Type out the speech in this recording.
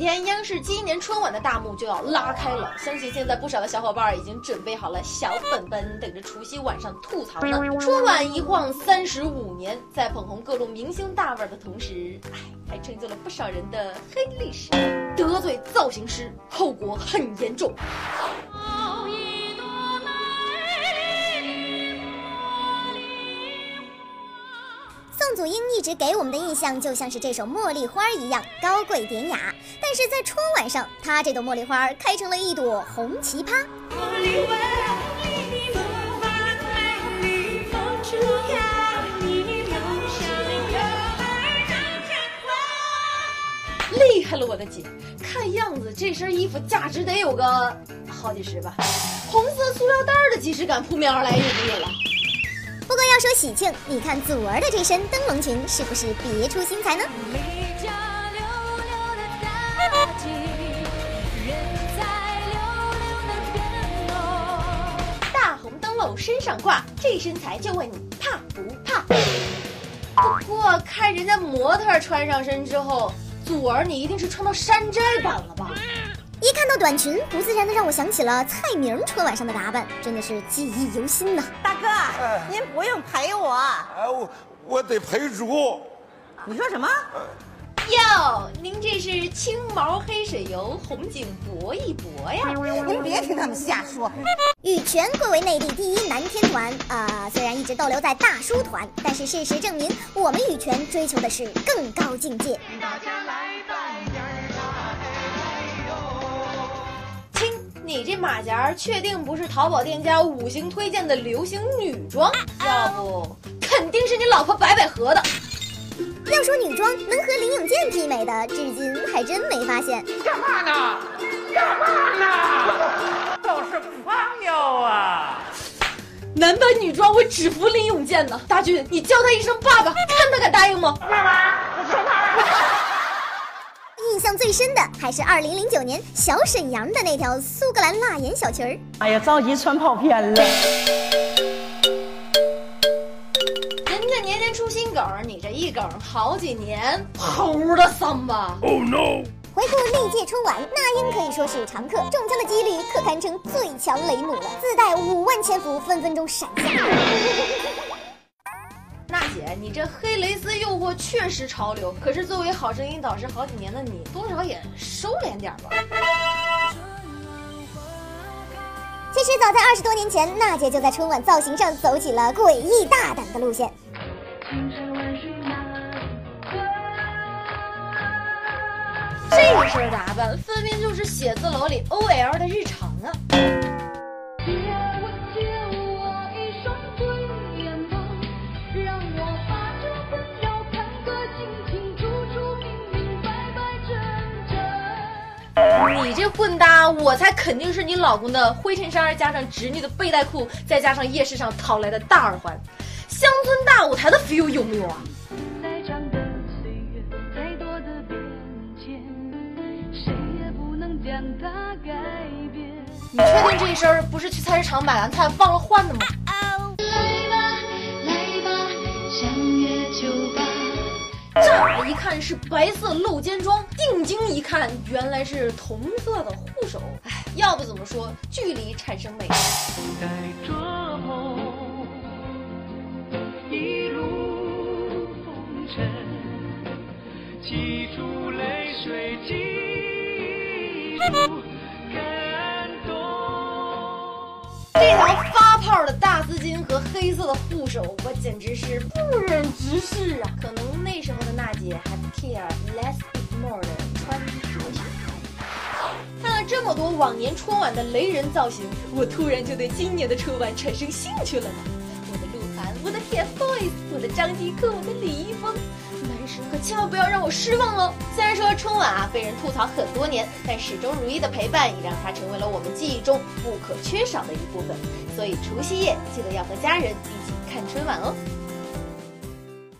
天，央视今年春晚的大幕就要拉开了，相信现在不少的小伙伴已经准备好了小本本，等着除夕晚上吐槽呢。春晚一晃三十五年，在捧红各路明星大腕的同时，哎，还成就了不少人的黑历史，得罪造型师，后果很严重。祖英一直给我们的印象就像是这首《茉莉花》一样高贵典雅，但是在春晚上，她这朵茉莉花开成了一朵红奇葩。厉害了，我的姐！看样子这身衣服价值得有个好几十吧。红色塑料袋的即视感扑面而来，有没有了？不过要说喜庆，你看祖儿的这身灯笼裙是不是别出心裁呢？大红灯笼身上挂，这身材就问你怕不怕？不过看人家模特穿上身之后，祖儿你一定是穿到山寨版了吧？一看到短裙，不自然的让我想起了蔡明春晚上的打扮，真的是记忆犹新呐。大哥，您不用陪我。哎，我我得陪主。你说什么？哟，您这是青毛黑水油，红景搏一搏呀！您别听他们瞎说。羽泉贵为内地第一男天团呃，虽然一直逗留在大叔团，但是事实证明，我们羽泉追求的是更高境界。大家来你这马甲确定不是淘宝店家五星推荐的流行女装？要不肯定是你老婆白百合的。要说女装能和林永健媲美的，至今还真没发现。干嘛呢？干嘛呢？都是朋友啊！男扮女装，我只服林永健呢。大军，你叫他一声爸爸，看他敢答应吗？印象最深的还是二零零九年小沈阳的那条苏格兰辣眼小裙儿。哎呀，着急穿跑偏了。人家年年出新梗，你这一梗好几年，猴的桑吧？Oh no！回顾历届春晚，那英可以说是常客，中枪的几率可堪称最强雷姆了，自带五万千伏，分分钟闪下。你这黑蕾丝诱惑确实潮流，可是作为好声音导师好几年的你，多少也收敛点吧。其实早在二十多年前，娜姐就在春晚造型上走起了诡异大胆的路线。这身打扮分明就是写字楼里 OL 的日常啊！你这混搭，我才肯定是你老公的灰衬衫，加上侄女的背带裤，再加上夜市上淘来的大耳环，乡村大舞台的 feel 有没有啊？你确定这一身不是去菜市场买完菜忘了换的吗？乍一看是白色露肩装，定睛一看，原来是同色的护手。哎，要不怎么说距离产生美？带着梦，一路风尘，记住泪水，记住感动。这条发泡的大和黑色的护手，我简直是不忍直视啊！可能。那时候的娜姐还不 care less is more 的穿着情怀。看了这么多往年春晚的雷人造型，我突然就对今年的春晚产生兴趣了呢。我的鹿晗，我的 TFBOYS，我的张继科，我的李易峰，可千万不要让我失望哦！虽然说春晚啊被人吐槽很多年，但始终如一的陪伴也让它成为了我们记忆中不可缺少的一部分。所以除夕夜记得要和家人一起看春晚哦。